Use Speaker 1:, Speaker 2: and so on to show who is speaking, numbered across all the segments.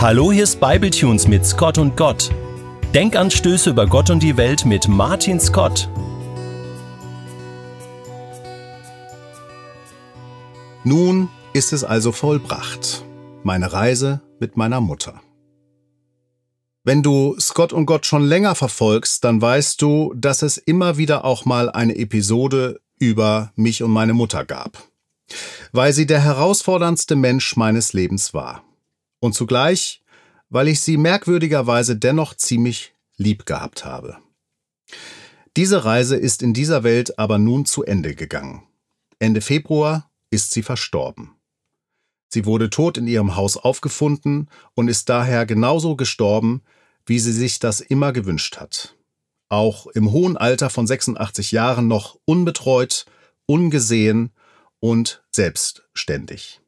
Speaker 1: Hallo, hier ist Bibletunes mit Scott und Gott. Denkanstöße über Gott und die Welt mit Martin Scott.
Speaker 2: Nun ist es also vollbracht. Meine Reise mit meiner Mutter. Wenn du Scott und Gott schon länger verfolgst, dann weißt du, dass es immer wieder auch mal eine Episode über mich und meine Mutter gab. Weil sie der herausforderndste Mensch meines Lebens war und zugleich, weil ich sie merkwürdigerweise dennoch ziemlich lieb gehabt habe. Diese Reise ist in dieser Welt aber nun zu Ende gegangen. Ende Februar ist sie verstorben. Sie wurde tot in ihrem Haus aufgefunden und ist daher genauso gestorben, wie sie sich das immer gewünscht hat. Auch im hohen Alter von 86 Jahren noch unbetreut, ungesehen und selbstständig.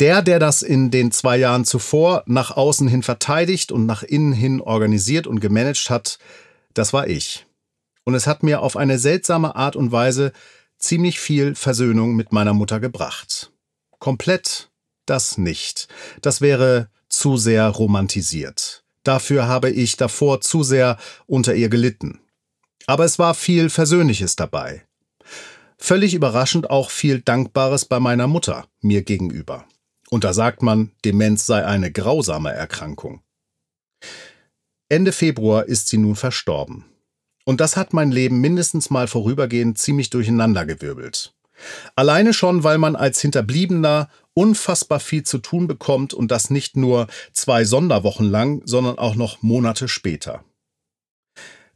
Speaker 2: Der, der das in den zwei Jahren zuvor nach außen hin verteidigt und nach innen hin organisiert und gemanagt hat, das war ich. Und es hat mir auf eine seltsame Art und Weise ziemlich viel Versöhnung mit meiner Mutter gebracht. Komplett das nicht. Das wäre zu sehr romantisiert. Dafür habe ich davor zu sehr unter ihr gelitten. Aber es war viel Versöhnliches dabei. Völlig überraschend auch viel Dankbares bei meiner Mutter mir gegenüber. Und da sagt man, Demenz sei eine grausame Erkrankung. Ende Februar ist sie nun verstorben. Und das hat mein Leben mindestens mal vorübergehend ziemlich durcheinandergewirbelt. Alleine schon, weil man als Hinterbliebener unfassbar viel zu tun bekommt und das nicht nur zwei Sonderwochen lang, sondern auch noch Monate später.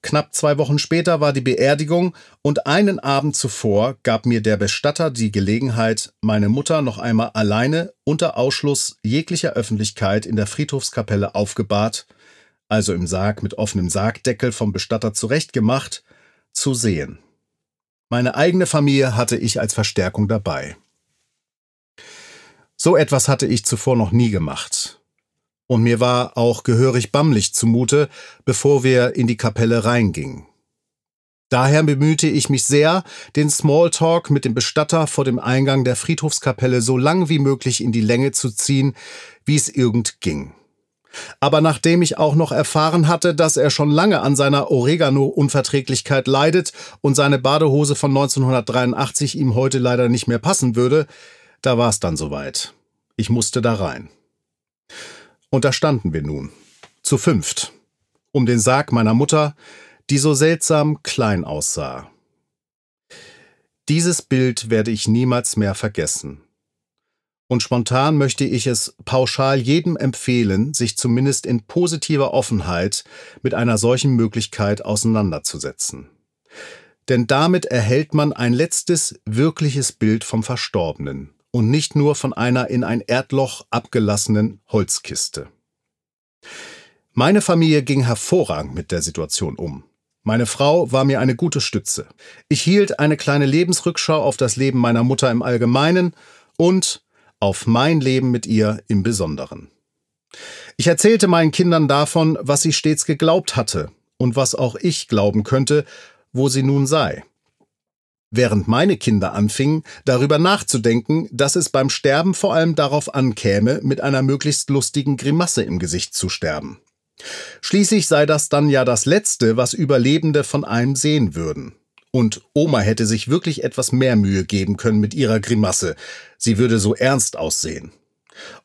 Speaker 2: Knapp zwei Wochen später war die Beerdigung und einen Abend zuvor gab mir der Bestatter die Gelegenheit, meine Mutter noch einmal alleine unter Ausschluss jeglicher Öffentlichkeit in der Friedhofskapelle aufgebahrt, also im Sarg mit offenem Sargdeckel vom Bestatter zurechtgemacht, zu sehen. Meine eigene Familie hatte ich als Verstärkung dabei. So etwas hatte ich zuvor noch nie gemacht und mir war auch gehörig bammlich zumute, bevor wir in die Kapelle reingingen. Daher bemühte ich mich sehr, den Smalltalk mit dem Bestatter vor dem Eingang der Friedhofskapelle so lang wie möglich in die Länge zu ziehen, wie es irgend ging. Aber nachdem ich auch noch erfahren hatte, dass er schon lange an seiner Oregano-Unverträglichkeit leidet und seine Badehose von 1983 ihm heute leider nicht mehr passen würde, da war es dann soweit. Ich musste da rein. Und da standen wir nun, zu fünft, um den Sarg meiner Mutter, die so seltsam klein aussah. Dieses Bild werde ich niemals mehr vergessen. Und spontan möchte ich es pauschal jedem empfehlen, sich zumindest in positiver Offenheit mit einer solchen Möglichkeit auseinanderzusetzen. Denn damit erhält man ein letztes wirkliches Bild vom Verstorbenen und nicht nur von einer in ein Erdloch abgelassenen Holzkiste. Meine Familie ging hervorragend mit der Situation um. Meine Frau war mir eine gute Stütze. Ich hielt eine kleine Lebensrückschau auf das Leben meiner Mutter im Allgemeinen und auf mein Leben mit ihr im Besonderen. Ich erzählte meinen Kindern davon, was sie stets geglaubt hatte und was auch ich glauben könnte, wo sie nun sei während meine Kinder anfingen, darüber nachzudenken, dass es beim Sterben vor allem darauf ankäme, mit einer möglichst lustigen Grimasse im Gesicht zu sterben. Schließlich sei das dann ja das Letzte, was Überlebende von einem sehen würden. Und Oma hätte sich wirklich etwas mehr Mühe geben können mit ihrer Grimasse, sie würde so ernst aussehen.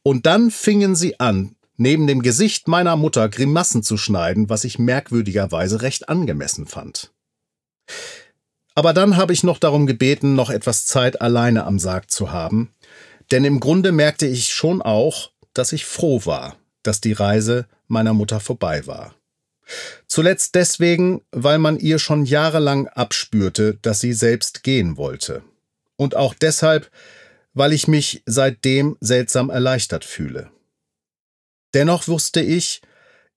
Speaker 2: Und dann fingen sie an, neben dem Gesicht meiner Mutter Grimassen zu schneiden, was ich merkwürdigerweise recht angemessen fand. Aber dann habe ich noch darum gebeten, noch etwas Zeit alleine am Sarg zu haben, denn im Grunde merkte ich schon auch, dass ich froh war, dass die Reise meiner Mutter vorbei war. Zuletzt deswegen, weil man ihr schon jahrelang abspürte, dass sie selbst gehen wollte. Und auch deshalb, weil ich mich seitdem seltsam erleichtert fühle. Dennoch wusste ich,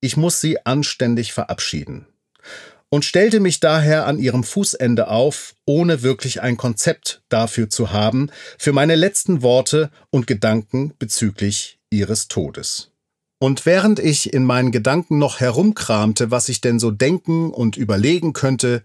Speaker 2: ich muss sie anständig verabschieden und stellte mich daher an ihrem Fußende auf, ohne wirklich ein Konzept dafür zu haben, für meine letzten Worte und Gedanken bezüglich ihres Todes. Und während ich in meinen Gedanken noch herumkramte, was ich denn so denken und überlegen könnte,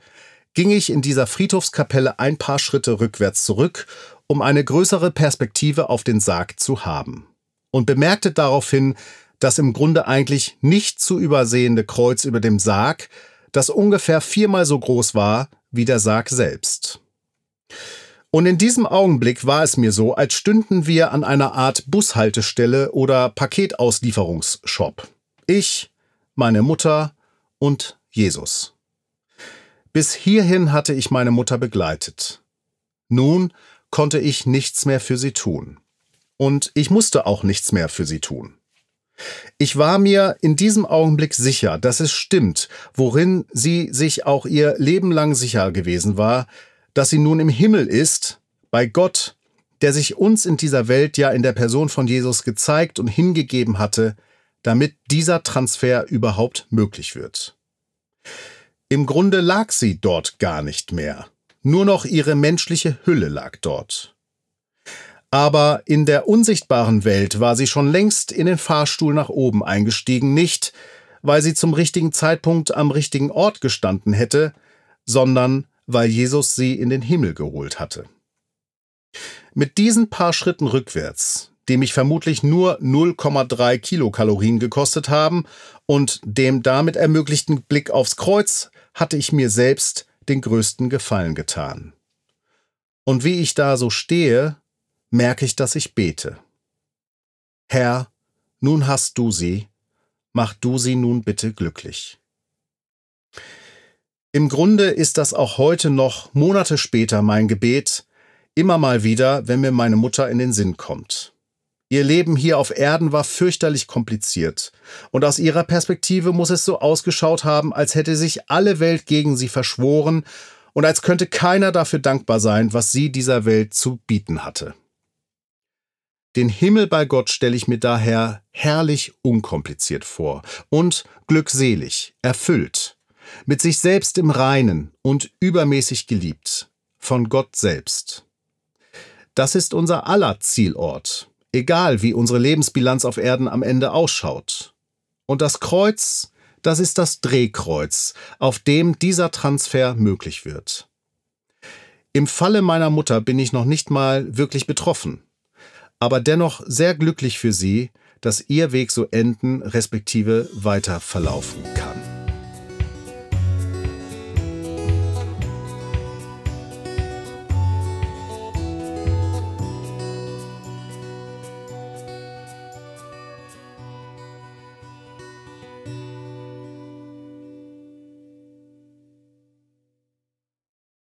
Speaker 2: ging ich in dieser Friedhofskapelle ein paar Schritte rückwärts zurück, um eine größere Perspektive auf den Sarg zu haben. Und bemerkte daraufhin, das im Grunde eigentlich nicht zu übersehende Kreuz über dem Sarg, das ungefähr viermal so groß war wie der Sarg selbst. Und in diesem Augenblick war es mir so, als stünden wir an einer Art Bushaltestelle oder Paketauslieferungsshop. Ich, meine Mutter und Jesus. Bis hierhin hatte ich meine Mutter begleitet. Nun konnte ich nichts mehr für sie tun. Und ich musste auch nichts mehr für sie tun. Ich war mir in diesem Augenblick sicher, dass es stimmt, worin sie sich auch ihr Leben lang sicher gewesen war, dass sie nun im Himmel ist, bei Gott, der sich uns in dieser Welt ja in der Person von Jesus gezeigt und hingegeben hatte, damit dieser Transfer überhaupt möglich wird. Im Grunde lag sie dort gar nicht mehr, nur noch ihre menschliche Hülle lag dort. Aber in der unsichtbaren Welt war sie schon längst in den Fahrstuhl nach oben eingestiegen, nicht weil sie zum richtigen Zeitpunkt am richtigen Ort gestanden hätte, sondern weil Jesus sie in den Himmel geholt hatte. Mit diesen paar Schritten rückwärts, die mich vermutlich nur 0,3 Kilokalorien gekostet haben und dem damit ermöglichten Blick aufs Kreuz, hatte ich mir selbst den größten Gefallen getan. Und wie ich da so stehe, merke ich, dass ich bete. Herr, nun hast du sie, mach du sie nun bitte glücklich. Im Grunde ist das auch heute noch, Monate später, mein Gebet, immer mal wieder, wenn mir meine Mutter in den Sinn kommt. Ihr Leben hier auf Erden war fürchterlich kompliziert, und aus ihrer Perspektive muss es so ausgeschaut haben, als hätte sich alle Welt gegen sie verschworen und als könnte keiner dafür dankbar sein, was sie dieser Welt zu bieten hatte. Den Himmel bei Gott stelle ich mir daher herrlich unkompliziert vor und glückselig, erfüllt, mit sich selbst im Reinen und übermäßig geliebt, von Gott selbst. Das ist unser aller Zielort, egal wie unsere Lebensbilanz auf Erden am Ende ausschaut. Und das Kreuz, das ist das Drehkreuz, auf dem dieser Transfer möglich wird. Im Falle meiner Mutter bin ich noch nicht mal wirklich betroffen aber dennoch sehr glücklich für sie, dass ihr Weg so enden respektive weiter verlaufen kann.